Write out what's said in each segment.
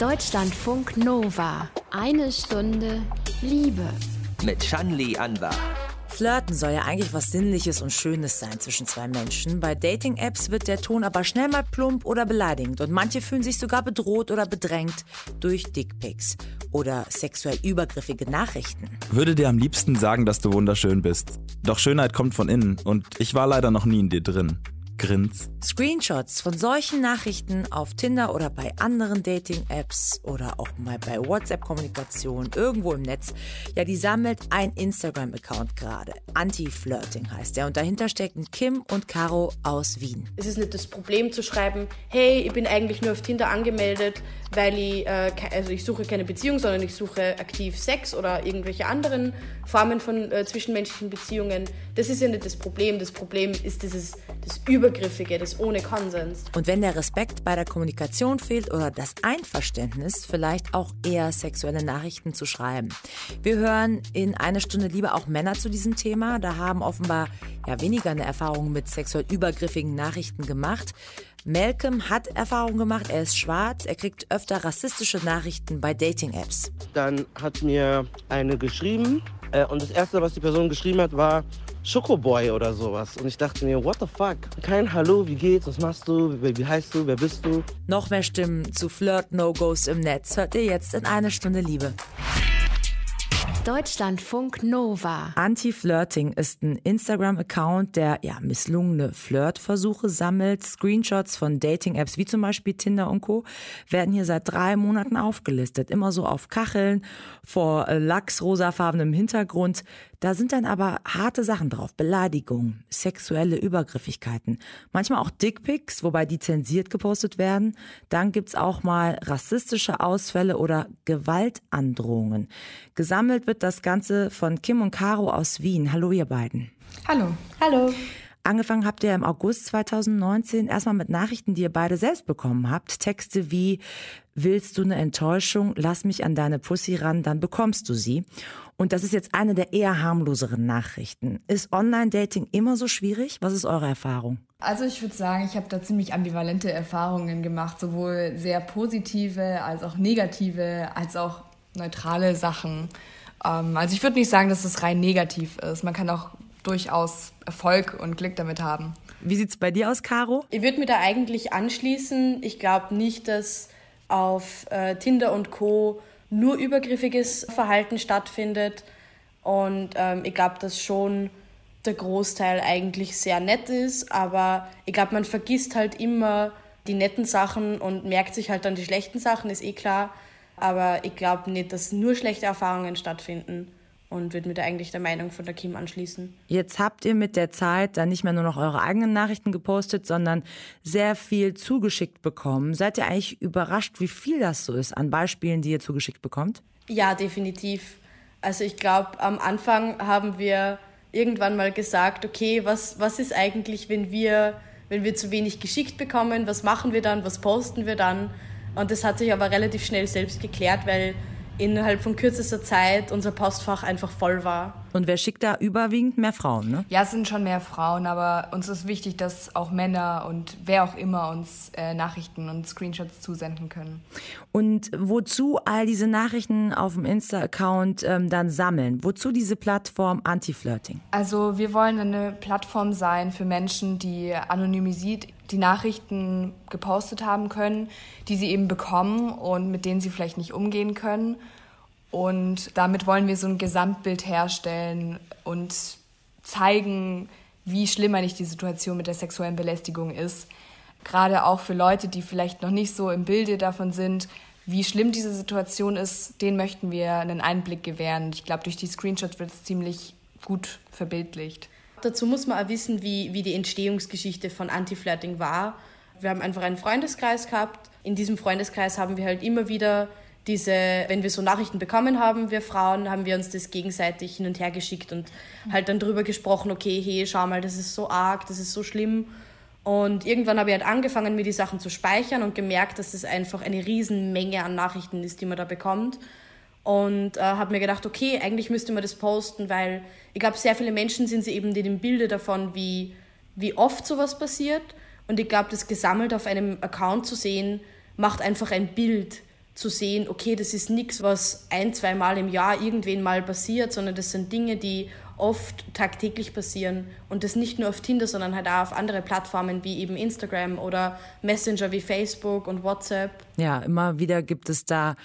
Deutschlandfunk Nova. Eine Stunde Liebe. Mit Shanli Anwar. Flirten soll ja eigentlich was Sinnliches und Schönes sein zwischen zwei Menschen. Bei Dating-Apps wird der Ton aber schnell mal plump oder beleidigend und manche fühlen sich sogar bedroht oder bedrängt durch Dickpics oder sexuell übergriffige Nachrichten. Würde dir am liebsten sagen, dass du wunderschön bist. Doch Schönheit kommt von innen und ich war leider noch nie in dir drin. Grins. Screenshots von solchen Nachrichten auf Tinder oder bei anderen Dating-Apps oder auch mal bei WhatsApp-Kommunikation irgendwo im Netz, ja, die sammelt ein Instagram-Account gerade. Anti-Flirting heißt der und dahinter stecken Kim und Caro aus Wien. Es ist nicht das Problem zu schreiben, hey, ich bin eigentlich nur auf Tinder angemeldet, weil ich, äh, also ich suche keine Beziehung, sondern ich suche aktiv Sex oder irgendwelche anderen Formen von äh, zwischenmenschlichen Beziehungen. Das ist ja nicht das Problem. Das Problem ist dieses das Übergriffige, das ohne Konsens. Und wenn der Respekt bei der Kommunikation fehlt oder das Einverständnis, vielleicht auch eher sexuelle Nachrichten zu schreiben. Wir hören in einer Stunde lieber auch Männer zu diesem Thema. Da haben offenbar ja weniger eine Erfahrung mit sexuell übergriffigen Nachrichten gemacht. Malcolm hat Erfahrung gemacht, er ist schwarz, er kriegt öfter rassistische Nachrichten bei Dating-Apps. Dann hat mir eine geschrieben äh, und das Erste, was die Person geschrieben hat, war Schokoboy oder sowas. Und ich dachte mir, what the fuck? Kein Hallo, wie geht's, was machst du, wie, wie heißt du, wer bist du? Noch mehr Stimmen zu Flirt-No-Gos im Netz hört ihr jetzt in einer Stunde Liebe. Deutschlandfunk Nova. Anti-Flirting ist ein Instagram-Account, der ja misslungene Flirtversuche sammelt. Screenshots von Dating-Apps wie zum Beispiel Tinder und Co. werden hier seit drei Monaten aufgelistet. Immer so auf Kacheln vor lachsrosafarbenem Hintergrund. Da sind dann aber harte Sachen drauf. Beleidigungen, sexuelle Übergriffigkeiten. Manchmal auch Dickpics, wobei die zensiert gepostet werden. Dann gibt's auch mal rassistische Ausfälle oder Gewaltandrohungen. Gesammelt wird das Ganze von Kim und Caro aus Wien. Hallo ihr beiden. Hallo. Hallo. Angefangen habt ihr im August 2019 erstmal mit Nachrichten, die ihr beide selbst bekommen habt. Texte wie, willst du eine Enttäuschung, lass mich an deine Pussy ran, dann bekommst du sie. Und das ist jetzt eine der eher harmloseren Nachrichten. Ist Online-Dating immer so schwierig? Was ist eure Erfahrung? Also ich würde sagen, ich habe da ziemlich ambivalente Erfahrungen gemacht, sowohl sehr positive als auch negative, als auch neutrale Sachen. Ähm, also ich würde nicht sagen, dass es rein negativ ist. Man kann auch durchaus Erfolg und Glück damit haben. Wie sieht's bei dir aus, Caro? Ich würde mir da eigentlich anschließen. Ich glaube nicht, dass auf äh, Tinder und Co. nur übergriffiges Verhalten stattfindet. Und ähm, ich glaube, dass schon der Großteil eigentlich sehr nett ist. Aber ich glaube, man vergisst halt immer die netten Sachen und merkt sich halt dann die schlechten Sachen, ist eh klar. Aber ich glaube nicht, dass nur schlechte Erfahrungen stattfinden und würde mir da eigentlich der Meinung von der Kim anschließen. Jetzt habt ihr mit der Zeit dann nicht mehr nur noch eure eigenen Nachrichten gepostet, sondern sehr viel zugeschickt bekommen. Seid ihr eigentlich überrascht, wie viel das so ist an Beispielen, die ihr zugeschickt bekommt? Ja, definitiv. Also ich glaube, am Anfang haben wir irgendwann mal gesagt, okay, was, was ist eigentlich, wenn wir, wenn wir zu wenig geschickt bekommen, was machen wir dann, was posten wir dann? Und das hat sich aber relativ schnell selbst geklärt, weil innerhalb von kürzester Zeit unser Postfach einfach voll war. Und wer schickt da überwiegend? Mehr Frauen, ne? Ja, es sind schon mehr Frauen, aber uns ist wichtig, dass auch Männer und wer auch immer uns äh, Nachrichten und Screenshots zusenden können. Und wozu all diese Nachrichten auf dem Insta-Account ähm, dann sammeln? Wozu diese Plattform Anti-Flirting? Also wir wollen eine Plattform sein für Menschen, die anonymisiert die Nachrichten gepostet haben können, die sie eben bekommen und mit denen sie vielleicht nicht umgehen können. Und damit wollen wir so ein Gesamtbild herstellen und zeigen, wie schlimm eigentlich die Situation mit der sexuellen Belästigung ist. Gerade auch für Leute, die vielleicht noch nicht so im Bilde davon sind, wie schlimm diese Situation ist, denen möchten wir einen Einblick gewähren. Ich glaube, durch die Screenshots wird es ziemlich gut verbildlicht. Dazu muss man auch wissen, wie, wie die Entstehungsgeschichte von Anti-Flirting war. Wir haben einfach einen Freundeskreis gehabt. In diesem Freundeskreis haben wir halt immer wieder diese, wenn wir so Nachrichten bekommen haben, wir Frauen, haben wir uns das gegenseitig hin und her geschickt und halt dann drüber gesprochen, okay, hey, schau mal, das ist so arg, das ist so schlimm. Und irgendwann habe ich halt angefangen, mir die Sachen zu speichern und gemerkt, dass es das einfach eine Riesenmenge an Nachrichten ist, die man da bekommt. Und äh, habe mir gedacht, okay, eigentlich müsste man das posten, weil ich glaube, sehr viele Menschen sind sie eben in dem Bilde davon, wie, wie oft sowas passiert. Und ich glaube, das gesammelt auf einem Account zu sehen, macht einfach ein Bild zu sehen, okay, das ist nichts, was ein, zwei Mal im Jahr irgendwen mal passiert, sondern das sind Dinge, die oft tagtäglich passieren und das nicht nur auf Tinder, sondern halt auch auf andere Plattformen wie eben Instagram oder Messenger wie Facebook und WhatsApp. Ja, immer wieder gibt es da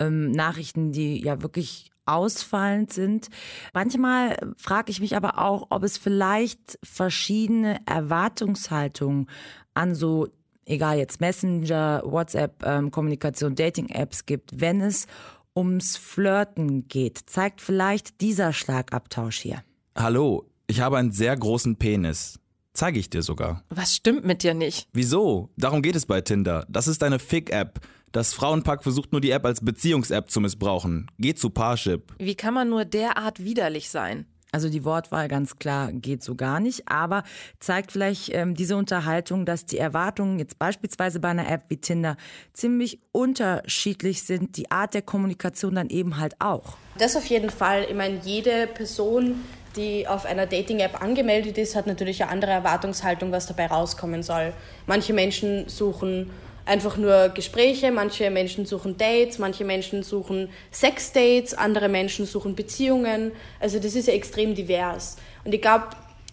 ähm, Nachrichten, die ja wirklich ausfallend sind. Manchmal frage ich mich aber auch, ob es vielleicht verschiedene Erwartungshaltungen an so, egal jetzt Messenger, WhatsApp, ähm, Kommunikation, Dating-Apps gibt, wenn es ums Flirten geht. Zeigt vielleicht dieser Schlagabtausch hier. Hallo, ich habe einen sehr großen Penis. Zeige ich dir sogar. Was stimmt mit dir nicht? Wieso? Darum geht es bei Tinder. Das ist eine Fick-App. Das Frauenpack versucht nur die App als Beziehungs-App zu missbrauchen. Geht zu Parship. Wie kann man nur derart widerlich sein? Also die Wortwahl ganz klar geht so gar nicht, aber zeigt vielleicht ähm, diese Unterhaltung, dass die Erwartungen jetzt beispielsweise bei einer App wie Tinder ziemlich unterschiedlich sind, die Art der Kommunikation dann eben halt auch. Das auf jeden Fall. Ich meine, jede Person, die auf einer Dating-App angemeldet ist, hat natürlich eine andere Erwartungshaltung, was dabei rauskommen soll. Manche Menschen suchen einfach nur Gespräche, manche Menschen suchen Dates, manche Menschen suchen Sex-Dates, andere Menschen suchen Beziehungen. Also das ist ja extrem divers. Und ich glaube,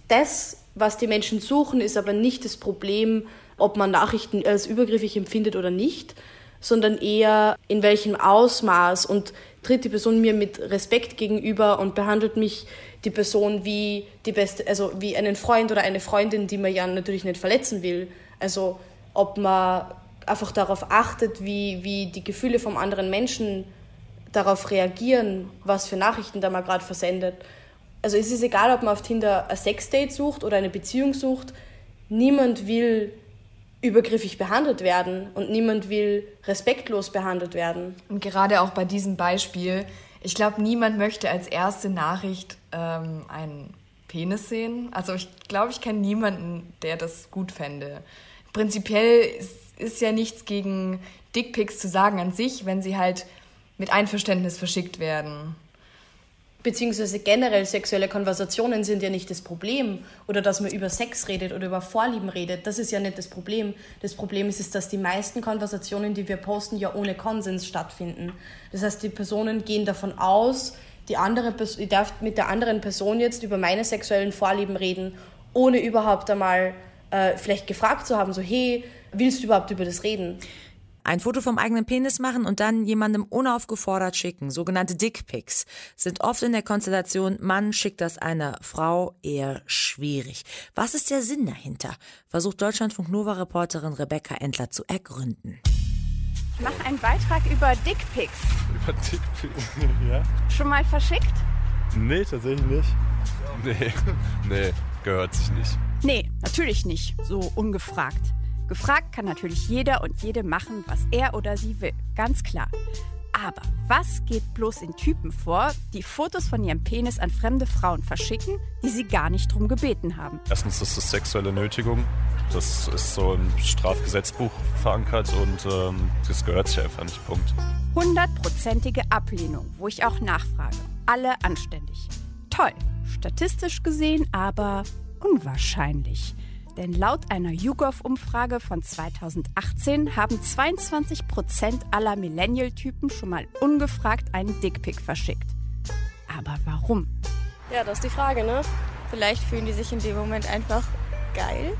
das, was die Menschen suchen, ist aber nicht das Problem, ob man Nachrichten als übergriffig empfindet oder nicht, sondern eher in welchem Ausmaß und tritt die Person mir mit Respekt gegenüber und behandelt mich die Person wie die beste, also wie einen Freund oder eine Freundin, die man ja natürlich nicht verletzen will. Also ob man einfach darauf achtet, wie, wie die Gefühle vom anderen Menschen darauf reagieren, was für Nachrichten da mal gerade versendet. Also es ist egal, ob man auf Tinder ein Sexdate sucht oder eine Beziehung sucht, niemand will übergriffig behandelt werden und niemand will respektlos behandelt werden. Und gerade auch bei diesem Beispiel, ich glaube, niemand möchte als erste Nachricht ähm, einen Penis sehen. Also ich glaube, ich kenne niemanden, der das gut fände. Prinzipiell ist ist ja nichts gegen Dickpics zu sagen an sich, wenn sie halt mit Einverständnis verschickt werden. Beziehungsweise generell sexuelle Konversationen sind ja nicht das Problem. Oder dass man über Sex redet oder über Vorlieben redet. Das ist ja nicht das Problem. Das Problem ist, dass die meisten Konversationen, die wir posten, ja ohne Konsens stattfinden. Das heißt, die Personen gehen davon aus, die andere Person, ich darf mit der anderen Person jetzt über meine sexuellen Vorlieben reden, ohne überhaupt einmal äh, vielleicht gefragt zu haben, so hey, willst du überhaupt über das reden? Ein Foto vom eigenen Penis machen und dann jemandem unaufgefordert schicken, sogenannte Dickpics, sind oft in der Konstellation Mann schickt das einer Frau eher schwierig. Was ist der Sinn dahinter? Versucht Deutschlandfunk Nova-Reporterin Rebecca Endler zu ergründen. Ich mache einen Beitrag über Dickpics. Über Dickpics, ja. Schon mal verschickt? Nee, tatsächlich nicht. Nee, nee, gehört sich nicht. Nee, natürlich nicht. So ungefragt. Gefragt kann natürlich jeder und jede machen, was er oder sie will. Ganz klar. Aber was geht bloß in Typen vor, die Fotos von ihrem Penis an fremde Frauen verschicken, die sie gar nicht drum gebeten haben? Erstens ist es sexuelle Nötigung. Das ist so im Strafgesetzbuch verankert und ähm, das gehört sich einfach nicht. Punkt. Hundertprozentige Ablehnung, wo ich auch nachfrage. Alle anständig. Toll. Statistisch gesehen aber unwahrscheinlich. Denn laut einer YouGov-Umfrage von 2018 haben 22 Prozent aller Millennial-Typen schon mal ungefragt einen Dickpick verschickt. Aber warum? Ja, das ist die Frage, ne? Vielleicht fühlen die sich in dem Moment einfach geil.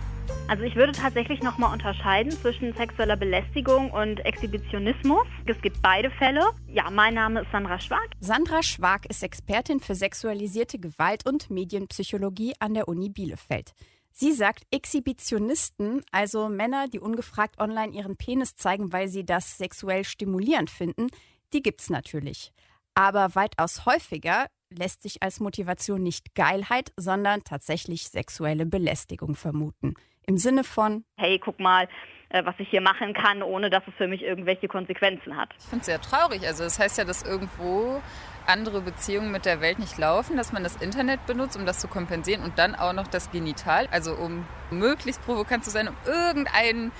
Also ich würde tatsächlich nochmal unterscheiden zwischen sexueller Belästigung und Exhibitionismus. Es gibt beide Fälle. Ja, mein Name ist Sandra Schwag. Sandra Schwag ist Expertin für sexualisierte Gewalt und Medienpsychologie an der Uni Bielefeld. Sie sagt, Exhibitionisten, also Männer, die ungefragt online ihren Penis zeigen, weil sie das sexuell stimulierend finden, die gibt's natürlich. Aber weitaus häufiger lässt sich als Motivation nicht Geilheit, sondern tatsächlich sexuelle Belästigung vermuten. Im Sinne von, hey, guck mal, äh, was ich hier machen kann, ohne dass es für mich irgendwelche Konsequenzen hat. Ich finde es sehr traurig. Also das heißt ja, dass irgendwo andere Beziehungen mit der Welt nicht laufen, dass man das Internet benutzt, um das zu kompensieren und dann auch noch das Genital, also um möglichst provokant zu sein, um irgendeine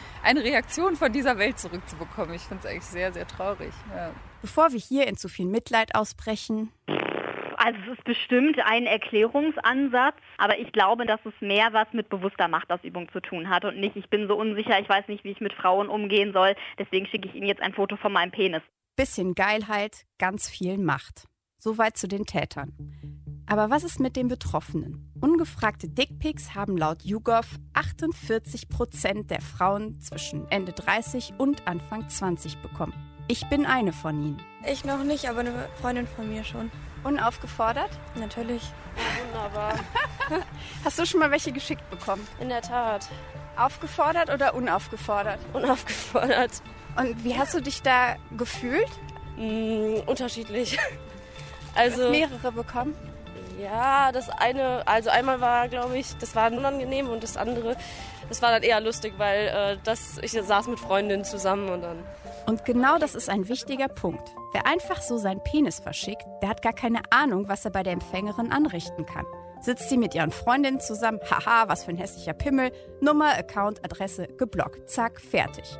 Reaktion von dieser Welt zurückzubekommen. Ich finde es eigentlich sehr, sehr traurig. Ja. Bevor wir hier in zu viel Mitleid ausbrechen, also es ist bestimmt ein Erklärungsansatz, aber ich glaube, dass es mehr was mit bewusster Machtausübung zu tun hat und nicht, ich bin so unsicher, ich weiß nicht, wie ich mit Frauen umgehen soll, deswegen schicke ich Ihnen jetzt ein Foto von meinem Penis. bisschen Geilheit, ganz viel Macht. Soweit zu den Tätern. Aber was ist mit den Betroffenen? Ungefragte Dickpics haben laut YouGov 48 Prozent der Frauen zwischen Ende 30 und Anfang 20 bekommen. Ich bin eine von ihnen. Ich noch nicht, aber eine Freundin von mir schon. Unaufgefordert? Natürlich. Wunderbar. Hast du schon mal welche geschickt bekommen? In der Tat. Aufgefordert oder unaufgefordert? Unaufgefordert. Und wie hast du dich da gefühlt? Mm, unterschiedlich. Also du hast mehrere bekommen? Ja, das eine, also einmal war, glaube ich, das war unangenehm und das andere, das war dann eher lustig, weil äh, das, ich saß mit Freundinnen zusammen und dann. Und genau das ist ein wichtiger Punkt. Wer einfach so seinen Penis verschickt, der hat gar keine Ahnung, was er bei der Empfängerin anrichten kann. Sitzt sie mit ihren Freundinnen zusammen, haha, was für ein hässlicher Pimmel, Nummer, Account, Adresse, geblockt, zack, fertig.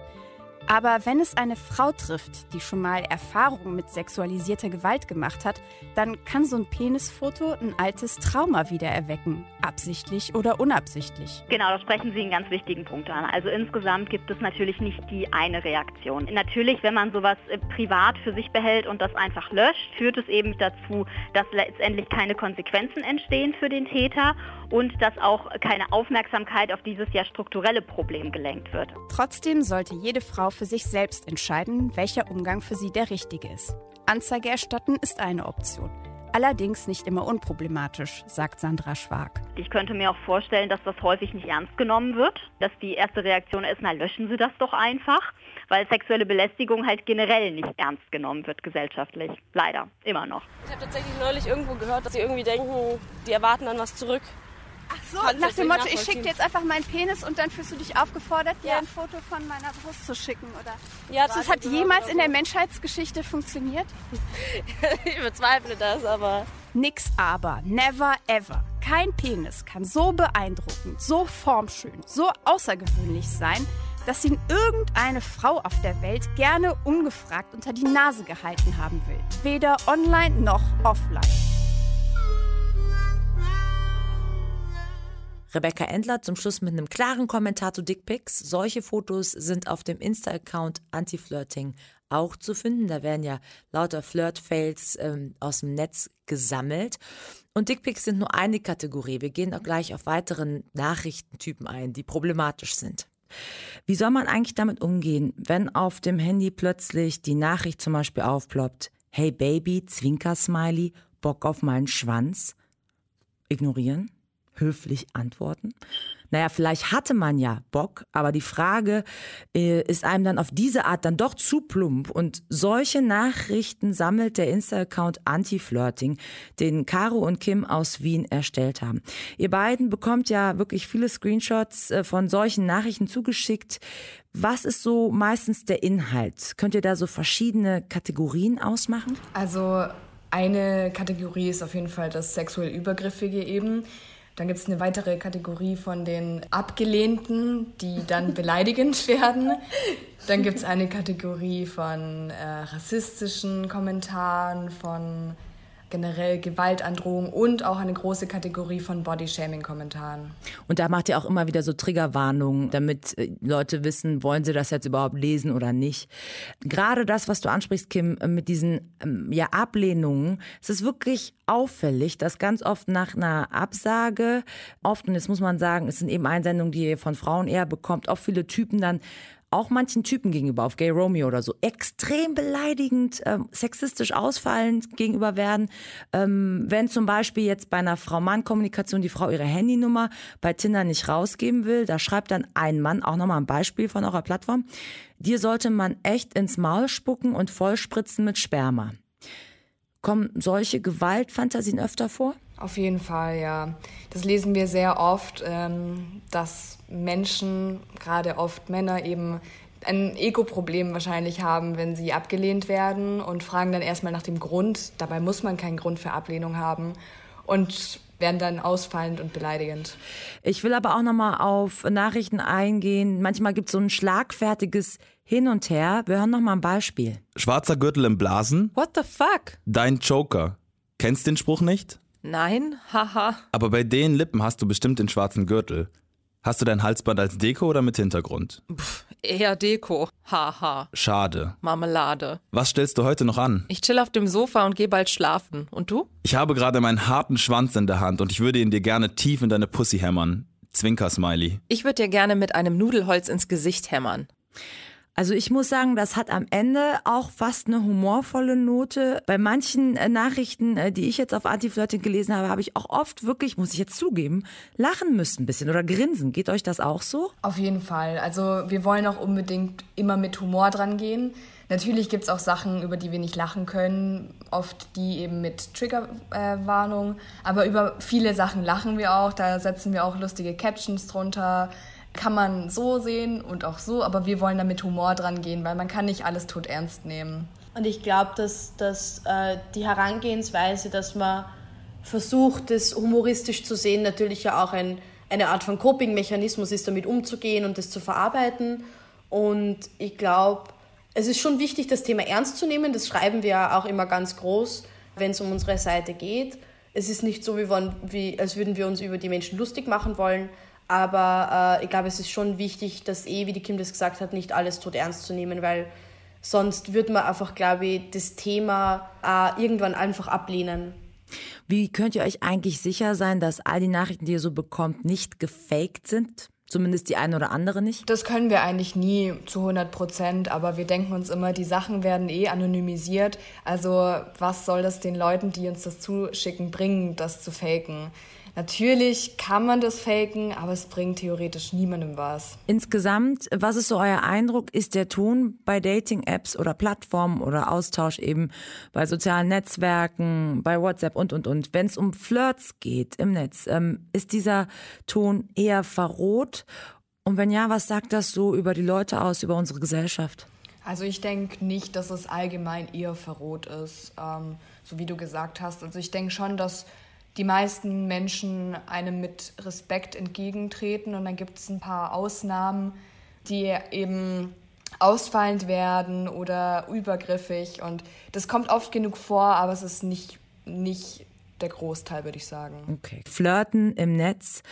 Aber wenn es eine Frau trifft, die schon mal Erfahrungen mit sexualisierter Gewalt gemacht hat, dann kann so ein Penisfoto ein altes Trauma wieder erwecken, absichtlich oder unabsichtlich. Genau, da sprechen Sie einen ganz wichtigen Punkt an. Also insgesamt gibt es natürlich nicht die eine Reaktion. Natürlich, wenn man sowas äh, privat für sich behält und das einfach löscht, führt es eben dazu, dass letztendlich keine Konsequenzen entstehen für den Täter und dass auch keine Aufmerksamkeit auf dieses ja strukturelle Problem gelenkt wird. Trotzdem sollte jede Frau für sich selbst entscheiden, welcher Umgang für sie der richtige ist. Anzeige erstatten ist eine Option. Allerdings nicht immer unproblematisch, sagt Sandra Schwag. Ich könnte mir auch vorstellen, dass das häufig nicht ernst genommen wird, dass die erste Reaktion ist, na löschen Sie das doch einfach, weil sexuelle Belästigung halt generell nicht ernst genommen wird gesellschaftlich. Leider, immer noch. Ich habe tatsächlich neulich irgendwo gehört, dass sie irgendwie denken, die erwarten dann was zurück. Ach so, nach dem Motto, ich schicke dir jetzt einfach meinen Penis und dann fühlst du dich aufgefordert, dir ja. ein Foto von meiner Brust zu schicken, oder? Ja, das hat jemals in der Menschheitsgeschichte funktioniert? ich bezweifle das, aber. Nix aber, never ever. Kein Penis kann so beeindruckend, so formschön, so außergewöhnlich sein, dass ihn irgendeine Frau auf der Welt gerne ungefragt unter die Nase gehalten haben will. Weder online noch offline. Rebecca Endler zum Schluss mit einem klaren Kommentar zu Dickpics. Solche Fotos sind auf dem Insta-Account Anti-Flirting auch zu finden. Da werden ja lauter Flirt-Fails ähm, aus dem Netz gesammelt. Und Dickpics sind nur eine Kategorie. Wir gehen auch gleich auf weiteren Nachrichtentypen ein, die problematisch sind. Wie soll man eigentlich damit umgehen, wenn auf dem Handy plötzlich die Nachricht zum Beispiel aufploppt, hey Baby, Zwinker-Smiley, Bock auf meinen Schwanz? Ignorieren? Höflich antworten? Naja, vielleicht hatte man ja Bock, aber die Frage äh, ist einem dann auf diese Art dann doch zu plump. Und solche Nachrichten sammelt der Insta-Account Anti-Flirting, den Caro und Kim aus Wien erstellt haben. Ihr beiden bekommt ja wirklich viele Screenshots äh, von solchen Nachrichten zugeschickt. Was ist so meistens der Inhalt? Könnt ihr da so verschiedene Kategorien ausmachen? Also eine Kategorie ist auf jeden Fall das sexuell Übergriffige eben. Dann gibt es eine weitere Kategorie von den Abgelehnten, die dann beleidigend werden. Dann gibt es eine Kategorie von äh, rassistischen Kommentaren, von generell Gewaltandrohung und auch eine große Kategorie von Bodyshaming-Kommentaren. Und da macht ihr auch immer wieder so Triggerwarnungen, damit äh, Leute wissen, wollen sie das jetzt überhaupt lesen oder nicht. Gerade das, was du ansprichst, Kim, äh, mit diesen ähm, ja, Ablehnungen, es ist wirklich auffällig, dass ganz oft nach einer Absage, oft, und jetzt muss man sagen, es sind eben Einsendungen, die ihr von Frauen eher bekommt, auch viele Typen dann auch manchen Typen gegenüber auf Gay Romeo oder so extrem beleidigend, ähm, sexistisch ausfallend gegenüber werden. Ähm, wenn zum Beispiel jetzt bei einer Frau-Mann-Kommunikation die Frau ihre Handynummer bei Tinder nicht rausgeben will, da schreibt dann ein Mann, auch nochmal ein Beispiel von eurer Plattform, dir sollte man echt ins Maul spucken und vollspritzen mit Sperma. Kommen solche Gewaltfantasien öfter vor? Auf jeden Fall, ja. Das lesen wir sehr oft, ähm, dass Menschen, gerade oft Männer, eben ein Ego-Problem wahrscheinlich haben, wenn sie abgelehnt werden und fragen dann erstmal nach dem Grund. Dabei muss man keinen Grund für Ablehnung haben und werden dann ausfallend und beleidigend. Ich will aber auch nochmal auf Nachrichten eingehen. Manchmal gibt es so ein schlagfertiges Hin und Her. Wir hören nochmal ein Beispiel. Schwarzer Gürtel im Blasen. What the fuck? Dein Joker. Kennst den Spruch nicht? Nein, haha. Aber bei den Lippen hast du bestimmt den schwarzen Gürtel. Hast du dein Halsband als Deko oder mit Hintergrund? Pff, Eher Deko. Haha. Schade. Marmelade. Was stellst du heute noch an? Ich chill auf dem Sofa und gehe bald schlafen. Und du? Ich habe gerade meinen harten Schwanz in der Hand und ich würde ihn dir gerne tief in deine Pussy hämmern. Zwinker-Smiley. Ich würde dir gerne mit einem Nudelholz ins Gesicht hämmern. Also ich muss sagen, das hat am Ende auch fast eine humorvolle Note. Bei manchen äh, Nachrichten, äh, die ich jetzt auf Anti-Flirting gelesen habe, habe ich auch oft wirklich, muss ich jetzt zugeben, lachen müssen ein bisschen oder grinsen. Geht euch das auch so? Auf jeden Fall. Also wir wollen auch unbedingt immer mit Humor dran gehen. Natürlich gibt es auch Sachen, über die wir nicht lachen können, oft die eben mit Triggerwarnung. Äh, Aber über viele Sachen lachen wir auch. Da setzen wir auch lustige Captions drunter kann man so sehen und auch so, aber wir wollen da mit Humor dran gehen, weil man kann nicht alles tot ernst nehmen. Und ich glaube, dass, dass äh, die Herangehensweise, dass man versucht, das humoristisch zu sehen, natürlich ja auch ein, eine Art von Coping-Mechanismus ist, damit umzugehen und das zu verarbeiten. Und ich glaube, es ist schon wichtig, das Thema ernst zu nehmen. Das schreiben wir ja auch immer ganz groß, wenn es um unsere Seite geht. Es ist nicht so, wie, wie, als würden wir uns über die Menschen lustig machen wollen, aber äh, ich glaube, es ist schon wichtig, dass eh, wie die Kim das gesagt hat, nicht alles tot ernst zu nehmen, weil sonst würde man einfach, glaube ich, das Thema äh, irgendwann einfach ablehnen. Wie könnt ihr euch eigentlich sicher sein, dass all die Nachrichten, die ihr so bekommt, nicht gefaked sind? Zumindest die eine oder andere nicht? Das können wir eigentlich nie zu 100 Prozent, aber wir denken uns immer, die Sachen werden eh anonymisiert. Also was soll das den Leuten, die uns das zuschicken, bringen, das zu faken? Natürlich kann man das faken, aber es bringt theoretisch niemandem was. Insgesamt, was ist so euer Eindruck? Ist der Ton bei Dating-Apps oder Plattformen oder Austausch eben bei sozialen Netzwerken, bei WhatsApp und, und, und, wenn es um Flirts geht im Netz, ähm, ist dieser Ton eher verroht? Und wenn ja, was sagt das so über die Leute aus, über unsere Gesellschaft? Also ich denke nicht, dass es allgemein eher verroht ist, ähm, so wie du gesagt hast. Also ich denke schon, dass die meisten Menschen einem mit Respekt entgegentreten und dann gibt es ein paar Ausnahmen, die eben ausfallend werden oder übergriffig und das kommt oft genug vor, aber es ist nicht, nicht der Großteil, würde ich sagen. Okay. Flirten im Netz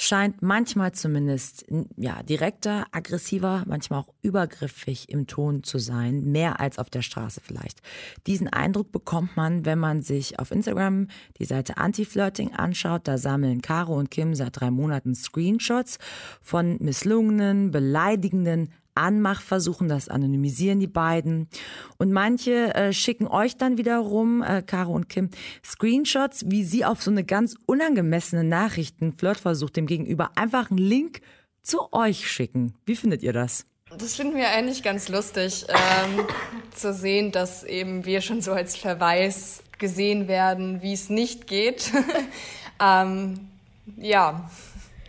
scheint manchmal zumindest ja, direkter, aggressiver, manchmal auch übergriffig im Ton zu sein, mehr als auf der Straße vielleicht. Diesen Eindruck bekommt man, wenn man sich auf Instagram die Seite Anti-Flirting anschaut. Da sammeln Caro und Kim seit drei Monaten Screenshots von misslungenen, beleidigenden, Anmachversuchen, das anonymisieren die beiden. Und manche äh, schicken euch dann wiederum, äh, Caro und Kim, Screenshots, wie sie auf so eine ganz unangemessene Nachrichten, Flirtversuch dem Gegenüber einfach einen Link zu euch schicken. Wie findet ihr das? Das finden wir eigentlich ganz lustig, ähm, zu sehen, dass eben wir schon so als Verweis gesehen werden, wie es nicht geht. ähm, ja.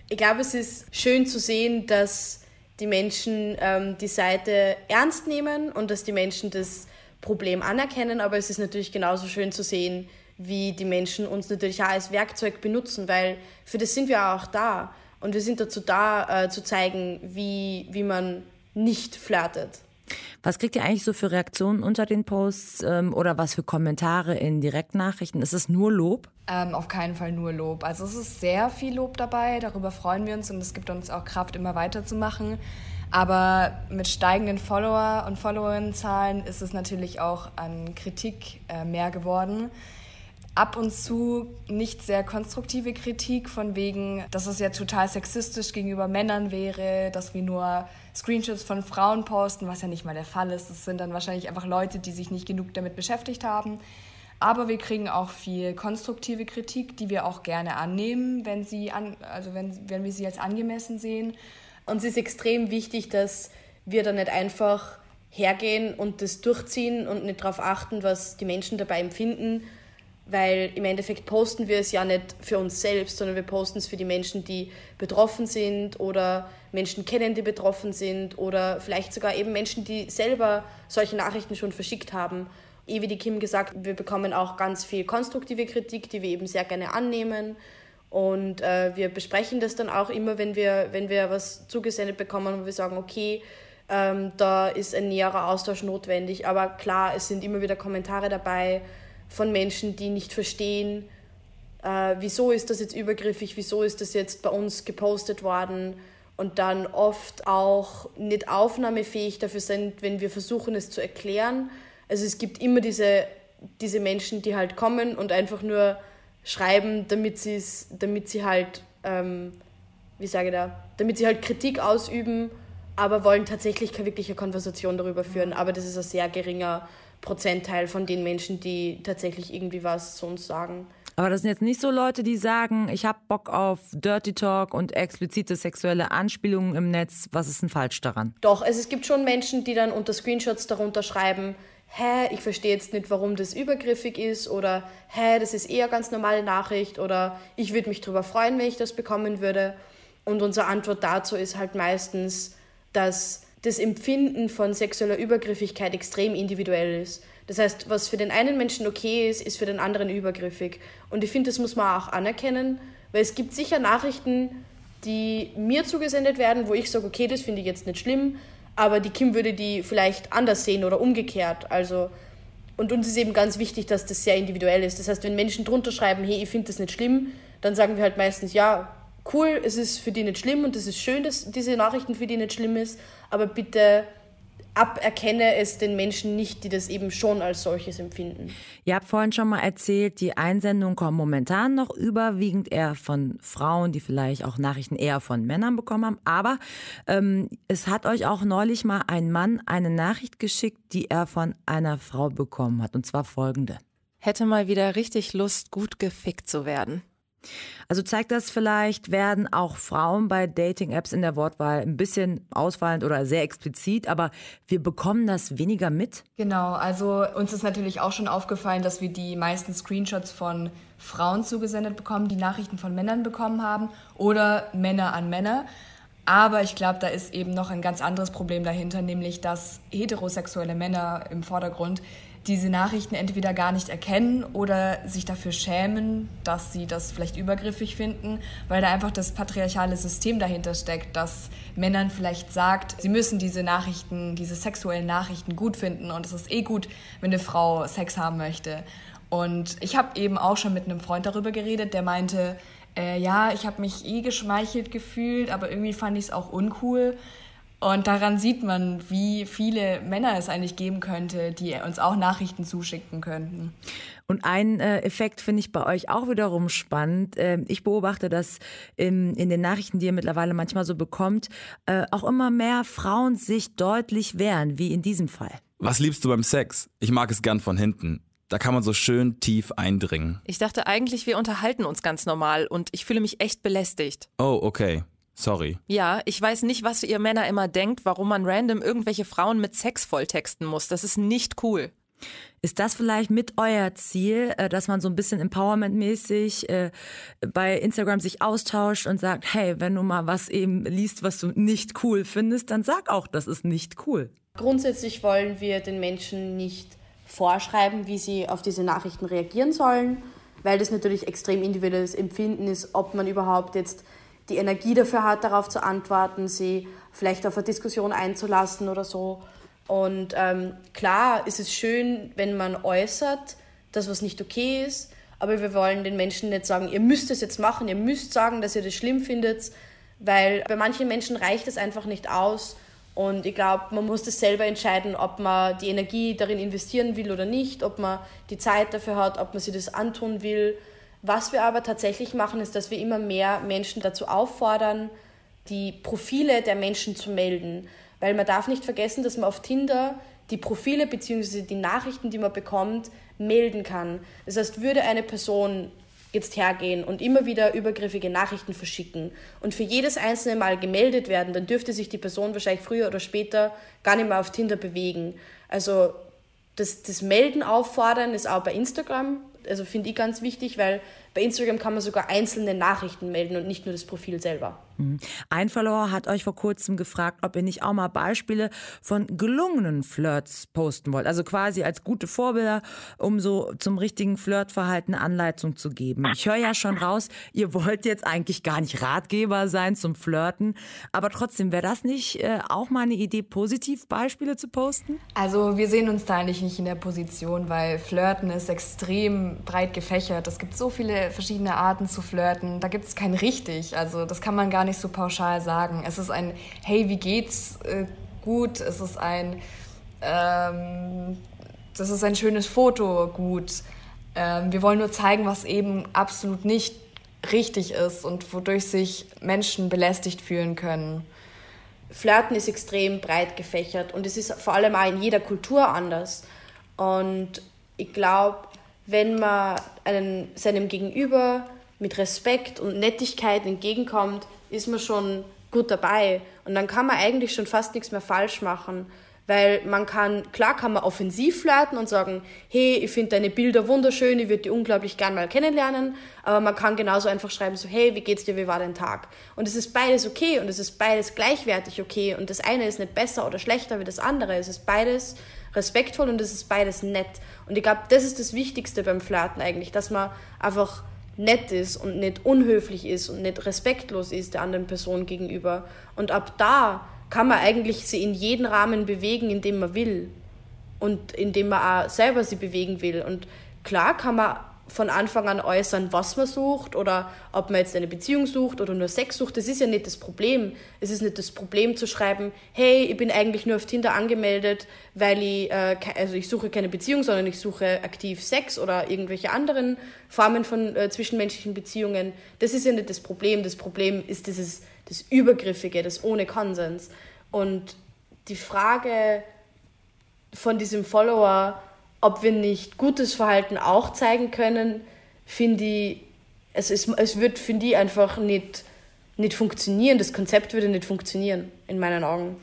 Ich glaube, es ist schön zu sehen, dass die Menschen ähm, die Seite ernst nehmen und dass die Menschen das Problem anerkennen. Aber es ist natürlich genauso schön zu sehen, wie die Menschen uns natürlich auch als Werkzeug benutzen, weil für das sind wir auch da. Und wir sind dazu da, äh, zu zeigen, wie, wie man nicht flirtet. Was kriegt ihr eigentlich so für Reaktionen unter den Posts ähm, oder was für Kommentare in Direktnachrichten? Ist es nur Lob? Ähm, auf keinen Fall nur Lob. Also es ist sehr viel Lob dabei, darüber freuen wir uns und es gibt uns auch Kraft, immer weiterzumachen. Aber mit steigenden Follower- und Followerinnenzahlen ist es natürlich auch an Kritik äh, mehr geworden ab und zu nicht sehr konstruktive Kritik von wegen, dass es ja total sexistisch gegenüber Männern wäre, dass wir nur Screenshots von Frauen posten, was ja nicht mal der Fall ist. Das sind dann wahrscheinlich einfach Leute, die sich nicht genug damit beschäftigt haben. Aber wir kriegen auch viel konstruktive Kritik, die wir auch gerne annehmen, wenn, sie an, also wenn, wenn wir sie als angemessen sehen. Uns ist extrem wichtig, dass wir da nicht einfach hergehen und das durchziehen und nicht darauf achten, was die Menschen dabei empfinden, weil im Endeffekt posten wir es ja nicht für uns selbst, sondern wir posten es für die Menschen, die betroffen sind oder Menschen kennen, die betroffen sind oder vielleicht sogar eben Menschen, die selber solche Nachrichten schon verschickt haben. Eh wie die Kim gesagt, wir bekommen auch ganz viel konstruktive Kritik, die wir eben sehr gerne annehmen. Und äh, wir besprechen das dann auch immer, wenn wir, wenn wir was zugesendet bekommen, wo wir sagen, okay, ähm, da ist ein näherer Austausch notwendig. Aber klar, es sind immer wieder Kommentare dabei, von Menschen, die nicht verstehen, äh, wieso ist das jetzt übergriffig, wieso ist das jetzt bei uns gepostet worden. und dann oft auch nicht aufnahmefähig dafür sind, wenn wir versuchen, es zu erklären. Also es gibt immer diese, diese Menschen, die halt kommen und einfach nur schreiben, damit, damit sie halt, ähm, wie sage ich da, damit sie halt Kritik ausüben, aber wollen tatsächlich keine wirkliche Konversation darüber führen. Aber das ist ein sehr geringer Prozentteil von den Menschen, die tatsächlich irgendwie was zu uns sagen. Aber das sind jetzt nicht so Leute, die sagen, ich habe Bock auf Dirty Talk und explizite sexuelle Anspielungen im Netz. Was ist denn falsch daran? Doch, also es gibt schon Menschen, die dann unter Screenshots darunter schreiben, hä, ich verstehe jetzt nicht, warum das übergriffig ist oder hä, das ist eher ganz normale Nachricht oder ich würde mich darüber freuen, wenn ich das bekommen würde. Und unsere Antwort dazu ist halt meistens, dass das Empfinden von sexueller Übergriffigkeit extrem individuell ist. Das heißt, was für den einen Menschen okay ist, ist für den anderen übergriffig. Und ich finde, das muss man auch anerkennen, weil es gibt sicher Nachrichten, die mir zugesendet werden, wo ich sage, okay, das finde ich jetzt nicht schlimm, aber die Kim würde die vielleicht anders sehen oder umgekehrt. Also und uns ist eben ganz wichtig, dass das sehr individuell ist. Das heißt, wenn Menschen drunter schreiben, hey, ich finde das nicht schlimm, dann sagen wir halt meistens, ja, cool, es ist für die nicht schlimm und es ist schön, dass diese Nachrichten für die nicht schlimm ist, aber bitte aberkenne es den Menschen nicht, die das eben schon als solches empfinden. Ihr habt vorhin schon mal erzählt, die Einsendungen kommen momentan noch überwiegend eher von Frauen, die vielleicht auch Nachrichten eher von Männern bekommen haben. Aber ähm, es hat euch auch neulich mal ein Mann eine Nachricht geschickt, die er von einer Frau bekommen hat. Und zwar folgende. Hätte mal wieder richtig Lust, gut gefickt zu werden. Also zeigt das vielleicht, werden auch Frauen bei Dating-Apps in der Wortwahl ein bisschen ausfallend oder sehr explizit, aber wir bekommen das weniger mit? Genau, also uns ist natürlich auch schon aufgefallen, dass wir die meisten Screenshots von Frauen zugesendet bekommen, die Nachrichten von Männern bekommen haben oder Männer an Männer. Aber ich glaube, da ist eben noch ein ganz anderes Problem dahinter, nämlich dass heterosexuelle Männer im Vordergrund diese Nachrichten entweder gar nicht erkennen oder sich dafür schämen, dass sie das vielleicht übergriffig finden, weil da einfach das patriarchale System dahinter steckt, dass Männern vielleicht sagt, sie müssen diese Nachrichten, diese sexuellen Nachrichten gut finden und es ist eh gut, wenn eine Frau Sex haben möchte. Und ich habe eben auch schon mit einem Freund darüber geredet, der meinte, äh, ja, ich habe mich eh geschmeichelt gefühlt, aber irgendwie fand ich es auch uncool. Und daran sieht man, wie viele Männer es eigentlich geben könnte, die uns auch Nachrichten zuschicken könnten. Und ein äh, Effekt finde ich bei euch auch wiederum spannend. Ähm, ich beobachte, dass in, in, den Nachrichten, die ihr mittlerweile manchmal so bekommt, äh, auch immer mehr Frauen sich deutlich wehren, wie in diesem Fall. Was liebst du beim Sex? Ich mag es gern von hinten. Da kann man so schön tief eindringen. Ich dachte eigentlich, wir unterhalten uns ganz normal und ich fühle mich echt belästigt. Oh, okay. Sorry. Ja, ich weiß nicht, was ihr Männer immer denkt, warum man random irgendwelche Frauen mit Sex volltexten muss. Das ist nicht cool. Ist das vielleicht mit euer Ziel, äh, dass man so ein bisschen empowermentmäßig äh, bei Instagram sich austauscht und sagt, hey, wenn du mal was eben liest, was du nicht cool findest, dann sag auch, das ist nicht cool. Grundsätzlich wollen wir den Menschen nicht vorschreiben, wie sie auf diese Nachrichten reagieren sollen, weil das natürlich extrem individuelles Empfinden ist, ob man überhaupt jetzt die Energie dafür hat, darauf zu antworten, sie vielleicht auf eine Diskussion einzulassen oder so. Und ähm, klar ist es schön, wenn man äußert, dass was nicht okay ist, aber wir wollen den Menschen nicht sagen, ihr müsst es jetzt machen, ihr müsst sagen, dass ihr das schlimm findet, weil bei manchen Menschen reicht es einfach nicht aus. Und ich glaube, man muss das selber entscheiden, ob man die Energie darin investieren will oder nicht, ob man die Zeit dafür hat, ob man sich das antun will. Was wir aber tatsächlich machen, ist, dass wir immer mehr Menschen dazu auffordern, die Profile der Menschen zu melden. Weil man darf nicht vergessen, dass man auf Tinder die Profile bzw. die Nachrichten, die man bekommt, melden kann. Das heißt, würde eine Person jetzt hergehen und immer wieder übergriffige Nachrichten verschicken und für jedes einzelne Mal gemeldet werden, dann dürfte sich die Person wahrscheinlich früher oder später gar nicht mehr auf Tinder bewegen. Also das, das Melden auffordern ist auch bei Instagram also finde ich ganz wichtig, weil bei Instagram kann man sogar einzelne Nachrichten melden und nicht nur das Profil selber. Mhm. Ein Follower hat euch vor kurzem gefragt, ob ihr nicht auch mal Beispiele von gelungenen Flirts posten wollt. Also quasi als gute Vorbilder, um so zum richtigen Flirtverhalten Anleitung zu geben. Ich höre ja schon raus, ihr wollt jetzt eigentlich gar nicht Ratgeber sein zum Flirten. Aber trotzdem, wäre das nicht äh, auch mal eine Idee, positiv Beispiele zu posten? Also wir sehen uns da eigentlich nicht in der Position, weil Flirten ist extrem breit gefächert. Es gibt so viele verschiedene Arten zu flirten. Da gibt es kein richtig. Also das kann man gar nicht so pauschal sagen. Es ist ein Hey, wie geht's? Äh, gut. Es ist ein ähm, Das ist ein schönes Foto. Gut. Ähm, wir wollen nur zeigen, was eben absolut nicht richtig ist und wodurch sich Menschen belästigt fühlen können. Flirten ist extrem breit gefächert und es ist vor allem auch in jeder Kultur anders. Und ich glaube, wenn man einem, seinem Gegenüber mit Respekt und Nettigkeit entgegenkommt, ist man schon gut dabei. Und dann kann man eigentlich schon fast nichts mehr falsch machen. Weil man kann, klar kann man offensiv flirten und sagen, hey, ich finde deine Bilder wunderschön, ich würde die unglaublich gern mal kennenlernen. Aber man kann genauso einfach schreiben, so, hey, wie geht's dir, wie war dein Tag? Und es ist beides okay und es ist beides gleichwertig okay. Und das eine ist nicht besser oder schlechter wie das andere. Es ist beides respektvoll und es ist beides nett. Und ich glaube, das ist das Wichtigste beim Flirten eigentlich, dass man einfach nett ist und nicht unhöflich ist und nicht respektlos ist der anderen Person gegenüber. Und ab da kann man eigentlich sie in jeden Rahmen bewegen, in dem man will und in dem man auch selber sie bewegen will. Und klar kann man von Anfang an äußern, was man sucht oder ob man jetzt eine Beziehung sucht oder nur Sex sucht. Das ist ja nicht das Problem. Es ist nicht das Problem zu schreiben, hey, ich bin eigentlich nur auf Tinder angemeldet, weil ich, äh, also ich suche keine Beziehung, sondern ich suche aktiv Sex oder irgendwelche anderen Formen von äh, zwischenmenschlichen Beziehungen. Das ist ja nicht das Problem. Das Problem ist dieses das Übergriffige, das ohne Konsens. Und die Frage von diesem Follower, ob wir nicht gutes Verhalten auch zeigen können, finde ich, es, ist, es wird, finde ich, einfach nicht, nicht funktionieren. Das Konzept würde nicht funktionieren, in meinen Augen.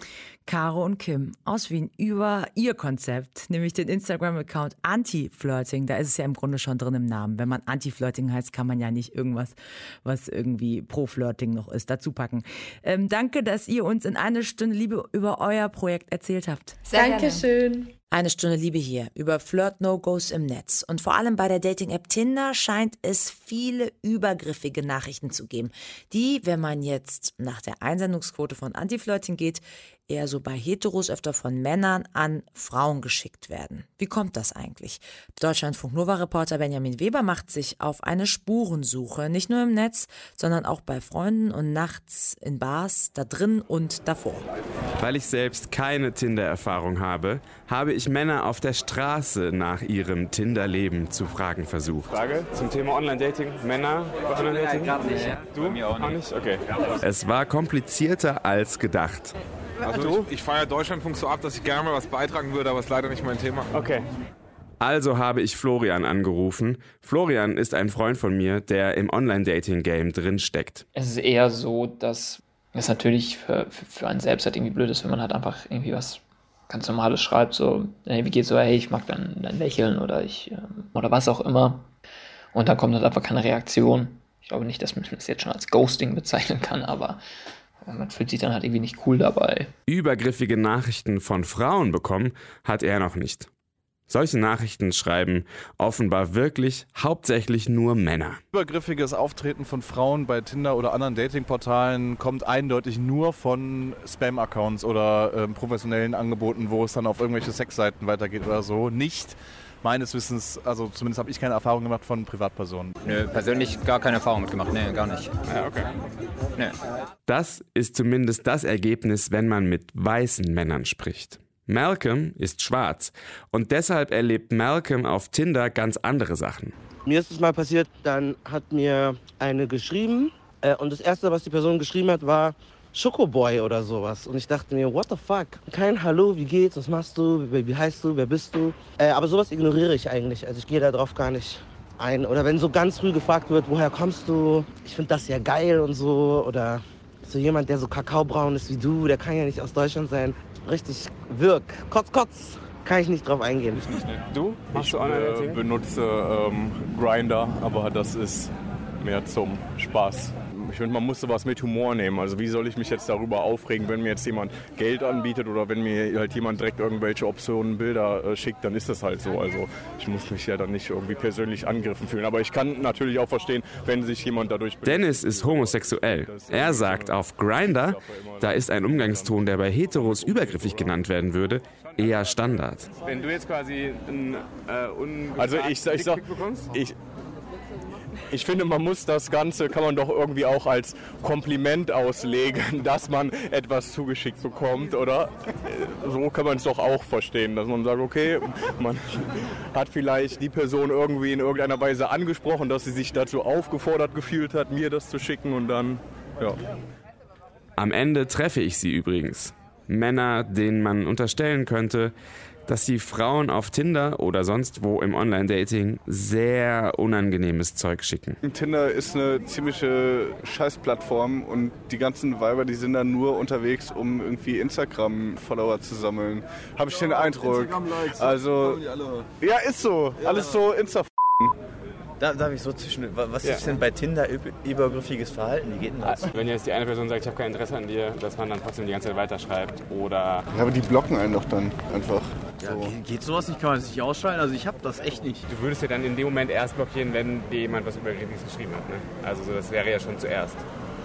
Caro und Kim aus Wien über ihr Konzept, nämlich den Instagram-Account Anti-Flirting. Da ist es ja im Grunde schon drin im Namen. Wenn man Anti-Flirting heißt, kann man ja nicht irgendwas, was irgendwie pro Flirting noch ist, dazu packen. Ähm, danke, dass ihr uns in einer Stunde Liebe über euer Projekt erzählt habt. Sehr Dankeschön. Eine Stunde Liebe hier über Flirt-No-Gos im Netz. Und vor allem bei der Dating-App Tinder scheint es viele übergriffige Nachrichten zu geben, die, wenn man jetzt nach der Einsendungsquote von Anti-Flirting geht, eher so bei Heteros öfter von Männern an Frauen geschickt werden. Wie kommt das eigentlich? Deutschlandfunk Nova-Reporter Benjamin Weber macht sich auf eine Spurensuche, nicht nur im Netz, sondern auch bei Freunden und nachts in Bars, da drin und davor. Weil ich selbst keine Tinder-Erfahrung habe, habe ich Männer auf der Straße nach ihrem Tinder-Leben zu fragen versucht. Frage zum Thema Online-Dating. Männer Online-Dating? Ja, gerade nicht. Ja. Du? Mir auch nicht. Okay. Es war komplizierter als gedacht. Also ich, ich feiere Deutschlandfunk so ab, dass ich gerne mal was beitragen würde, aber es ist leider nicht mein Thema. Okay. Also habe ich Florian angerufen. Florian ist ein Freund von mir, der im Online-Dating-Game drin steckt. Es ist eher so, dass es natürlich für, für, für einen selbst halt irgendwie blöd ist, wenn man halt einfach irgendwie was ganz Normales schreibt, so, hey, wie geht's so, hey, ich mag dein, dein Lächeln oder ich, ähm, oder was auch immer. Und dann kommt halt einfach keine Reaktion. Ich glaube nicht, dass man das jetzt schon als Ghosting bezeichnen kann, aber man fühlt sich dann halt irgendwie nicht cool dabei. Übergriffige Nachrichten von Frauen bekommen hat er noch nicht. Solche Nachrichten schreiben offenbar wirklich hauptsächlich nur Männer. Übergriffiges Auftreten von Frauen bei Tinder oder anderen Datingportalen kommt eindeutig nur von Spam-Accounts oder äh, professionellen Angeboten, wo es dann auf irgendwelche Sexseiten weitergeht oder so. Nicht meines Wissens, also zumindest habe ich keine Erfahrung gemacht von Privatpersonen. Nö, persönlich gar keine Erfahrung mitgemacht. Nee, gar nicht. Ja, okay. Nee. Das ist zumindest das Ergebnis, wenn man mit weißen Männern spricht. Malcolm ist schwarz und deshalb erlebt Malcolm auf Tinder ganz andere Sachen. Mir ist es mal passiert, dann hat mir eine geschrieben äh, und das erste, was die Person geschrieben hat, war Schokoboy oder sowas. Und ich dachte mir, what the fuck? Kein Hallo, wie geht's, was machst du, wie, wie heißt du, wer bist du? Äh, aber sowas ignoriere ich eigentlich. Also ich gehe darauf gar nicht ein. Oder wenn so ganz früh gefragt wird, woher kommst du? Ich finde das ja geil und so. Oder so jemand, der so kakaobraun ist wie du, der kann ja nicht aus Deutschland sein richtig wirk. Kotz, kotz. Kann ich nicht drauf eingehen. Ich nicht, ne? Du? Machst ich du äh, benutze ähm, Grinder, aber das ist mehr zum Spaß. Ich finde, man muss sowas mit Humor nehmen. Also wie soll ich mich jetzt darüber aufregen, wenn mir jetzt jemand Geld anbietet oder wenn mir halt jemand direkt irgendwelche Optionen, Bilder äh, schickt, dann ist das halt so. Also ich muss mich ja dann nicht irgendwie persönlich angegriffen fühlen. Aber ich kann natürlich auch verstehen, wenn sich jemand dadurch... Dennis ist homosexuell. Er sagt auf Grinder, da ist ein Umgangston, der bei Heteros übergriffig genannt werden würde, eher Standard. Wenn du jetzt quasi ein äh, also ich, ich sag, ich, Ich finde, man muss das Ganze, kann man doch irgendwie auch als Kompliment auslegen, dass man etwas zugeschickt bekommt, oder? So kann man es doch auch verstehen, dass man sagt, okay, man hat vielleicht die Person irgendwie in irgendeiner Weise angesprochen, dass sie sich dazu aufgefordert gefühlt hat, mir das zu schicken und dann, ja. Am Ende treffe ich sie übrigens. Männer, denen man unterstellen könnte, dass sie Frauen auf Tinder oder sonst wo im Online-Dating sehr unangenehmes Zeug schicken. Tinder ist eine ziemliche Scheißplattform und die ganzen Weiber, die sind dann nur unterwegs, um irgendwie Instagram-Follower zu sammeln. Habe ich den Eindruck. Also, ja, ist so. Alles so Insta. Da, darf ich so zwischen. Was ja. ist denn bei Tinder übergriffiges Verhalten? Wie geht denn das? Wenn jetzt die eine Person sagt, ich habe kein Interesse an dir, dass man dann trotzdem die ganze Zeit weiterschreibt oder. Ja, aber die blocken einen doch dann einfach. Ja, so. geht sowas nicht? Kann man das nicht ausschalten? Also ich habe das echt nicht. Du würdest ja dann in dem Moment erst blockieren, wenn dir jemand was Übergriffiges geschrieben hat. Ne? Also so, das wäre ja schon zuerst.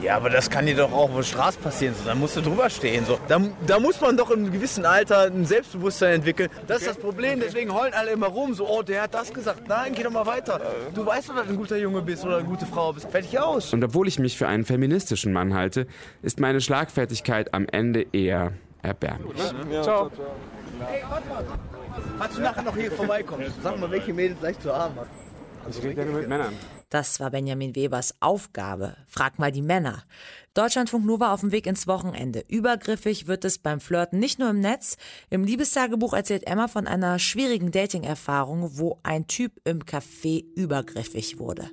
Ja, aber das kann dir doch auch auf der Straße passieren. So. Da musst du drüber stehen. So. Da, da muss man doch in einem gewissen Alter ein Selbstbewusstsein entwickeln. Das ist das Problem. Deswegen heulen alle immer rum. So, oh, der hat das gesagt. Nein, geh doch mal weiter. Du weißt doch, dass du ein guter Junge bist oder eine gute Frau bist. Fertig aus. Und obwohl ich mich für einen feministischen Mann halte, ist meine Schlagfertigkeit am Ende eher erbärmlich. Ja, ciao. ciao. Hey, mal. Falls du nachher noch hier vorbeikommst, sag mal, welche Mädels gleich zu haben hat. Also ich rede ja nur mit Männern. Das war Benjamin Webers Aufgabe. Frag mal die Männer. Deutschlandfunk Nova auf dem Weg ins Wochenende. Übergriffig wird es beim Flirten nicht nur im Netz. Im Liebestagebuch erzählt Emma von einer schwierigen Dating-Erfahrung, wo ein Typ im Café übergriffig wurde.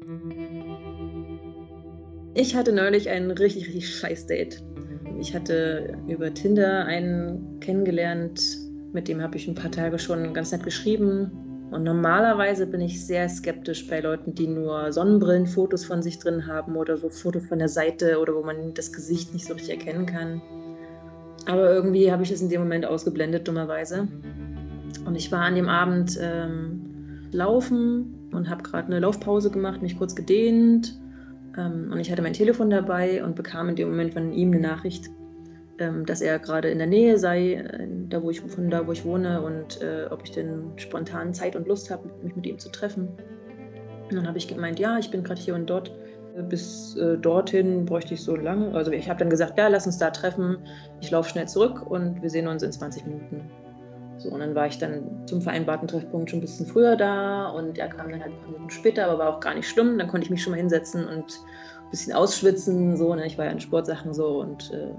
Ich hatte neulich ein richtig, richtig scheiß Date. Ich hatte über Tinder einen kennengelernt, mit dem habe ich ein paar Tage schon ganz nett geschrieben. Und normalerweise bin ich sehr skeptisch bei Leuten, die nur Sonnenbrillenfotos von sich drin haben oder so Fotos von der Seite oder wo man das Gesicht nicht so richtig erkennen kann. Aber irgendwie habe ich es in dem Moment ausgeblendet, dummerweise. Und ich war an dem Abend ähm, laufen und habe gerade eine Laufpause gemacht, mich kurz gedehnt. Ähm, und ich hatte mein Telefon dabei und bekam in dem Moment von ihm eine Nachricht, dass er gerade in der Nähe sei, äh, da wo ich, von da wo ich wohne und äh, ob ich denn spontan Zeit und Lust habe, mich mit ihm zu treffen. Und dann habe ich gemeint, ja, ich bin gerade hier und dort. Bis äh, dorthin bräuchte ich so lange. Also ich habe dann gesagt, ja, lass uns da treffen. Ich laufe schnell zurück und wir sehen uns in 20 Minuten. So, und dann war ich dann zum vereinbarten Treffpunkt schon ein bisschen früher da und er kam dann halt ein paar Minuten später, aber war auch gar nicht schlimm. Dann konnte ich mich schon mal hinsetzen und ein bisschen ausschwitzen. So, ne? Ich war ja in Sportsachen so und äh,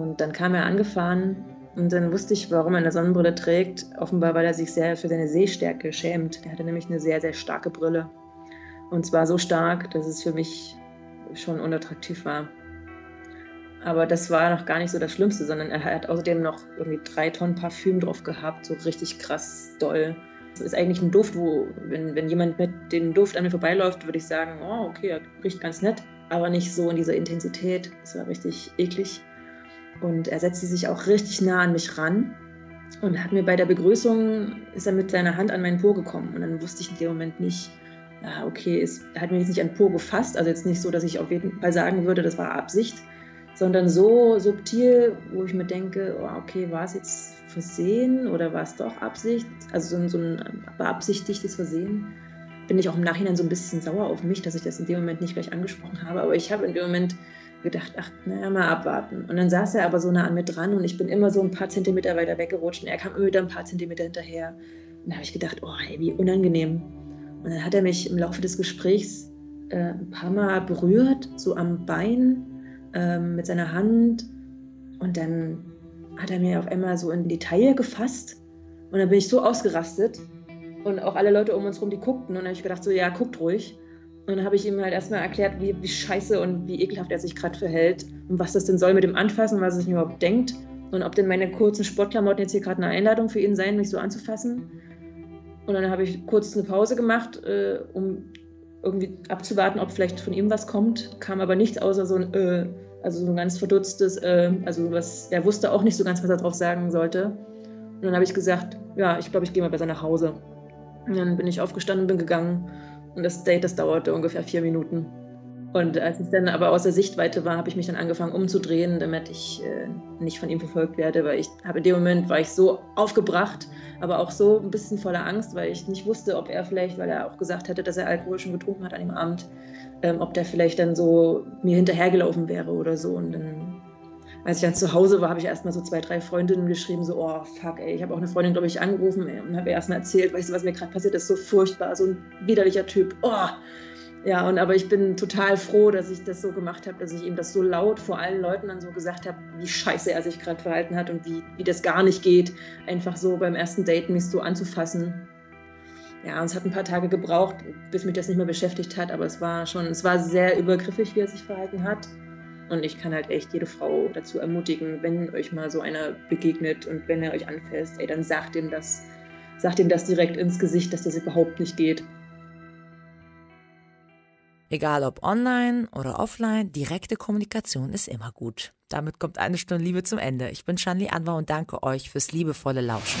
und dann kam er angefahren und dann wusste ich, warum er eine Sonnenbrille trägt. Offenbar, weil er sich sehr für seine Sehstärke schämt. Er hatte nämlich eine sehr, sehr starke Brille. Und zwar so stark, dass es für mich schon unattraktiv war. Aber das war noch gar nicht so das Schlimmste, sondern er hat außerdem noch irgendwie drei Tonnen Parfüm drauf gehabt, so richtig krass doll. Das ist eigentlich ein Duft, wo, wenn, wenn jemand mit dem Duft an mir vorbeiläuft, würde ich sagen, oh, okay, er riecht ganz nett, aber nicht so in dieser Intensität. Das war richtig eklig. Und er setzte sich auch richtig nah an mich ran und hat mir bei der Begrüßung, ist er mit seiner Hand an meinen Po gekommen. Und dann wusste ich in dem Moment nicht, ja, okay, es, er hat mir jetzt nicht an Po gefasst, also jetzt nicht so, dass ich auf jeden Fall sagen würde, das war Absicht, sondern so subtil, wo ich mir denke, oh, okay, war es jetzt Versehen oder war es doch Absicht? Also so ein, so ein beabsichtigtes Versehen. Bin ich auch im Nachhinein so ein bisschen sauer auf mich, dass ich das in dem Moment nicht gleich angesprochen habe. Aber ich habe in dem Moment gedacht, ach, naja, mal abwarten. Und dann saß er aber so nah an mir dran und ich bin immer so ein paar Zentimeter weiter weggerutscht und er kam immer wieder ein paar Zentimeter hinterher. Und da habe ich gedacht, oh, hey, wie unangenehm. Und dann hat er mich im Laufe des Gesprächs äh, ein paar Mal berührt, so am Bein äh, mit seiner Hand. Und dann hat er mir auf einmal so in die Taille gefasst. Und dann bin ich so ausgerastet. Und auch alle Leute um uns herum, die guckten. Und dann habe ich gedacht, so, ja, guckt ruhig. Und dann habe ich ihm halt erstmal erklärt, wie, wie scheiße und wie ekelhaft er sich gerade verhält und was das denn soll mit dem Anfassen, was er sich überhaupt denkt und ob denn meine kurzen Sportklamotten jetzt hier gerade eine Einladung für ihn seien, mich so anzufassen. Und dann habe ich kurz eine Pause gemacht, äh, um irgendwie abzuwarten, ob vielleicht von ihm was kommt. Kam aber nichts außer so ein, äh, also so ein ganz verdutztes, äh, also was, er wusste auch nicht so ganz, was er drauf sagen sollte. Und dann habe ich gesagt, ja, ich glaube, ich gehe mal besser nach Hause. Und dann bin ich aufgestanden, bin gegangen und das Date, das dauerte ungefähr vier Minuten. Und als es dann aber aus der Sichtweite war, habe ich mich dann angefangen umzudrehen, damit ich äh, nicht von ihm verfolgt werde, weil ich habe in dem Moment war ich so aufgebracht, aber auch so ein bisschen voller Angst, weil ich nicht wusste, ob er vielleicht, weil er auch gesagt hatte, dass er Alkohol schon getrunken hat an dem Abend, ähm, ob der vielleicht dann so mir hinterhergelaufen wäre oder so. Und dann, als ich dann zu Hause war, habe ich erstmal so zwei, drei Freundinnen geschrieben, so, oh fuck, ey, ich habe auch eine Freundin, glaube ich, angerufen ey, und habe erstmal erzählt, weißt du, was mir gerade passiert ist, so furchtbar, so ein widerlicher Typ, oh. Ja, und aber ich bin total froh, dass ich das so gemacht habe, dass ich ihm das so laut vor allen Leuten dann so gesagt habe, wie scheiße er sich gerade verhalten hat und wie, wie das gar nicht geht, einfach so beim ersten Date mich so anzufassen. Ja, und es hat ein paar Tage gebraucht, bis mich das nicht mehr beschäftigt hat, aber es war schon, es war sehr übergriffig, wie er sich verhalten hat. Und ich kann halt echt jede Frau dazu ermutigen, wenn euch mal so einer begegnet und wenn er euch anfasst, ey, dann sagt ihm das, sagt ihm das direkt ins Gesicht, dass das überhaupt nicht geht. Egal ob online oder offline, direkte Kommunikation ist immer gut. Damit kommt eine Stunde Liebe zum Ende. Ich bin Shanli Anwar und danke euch fürs liebevolle Lauschen.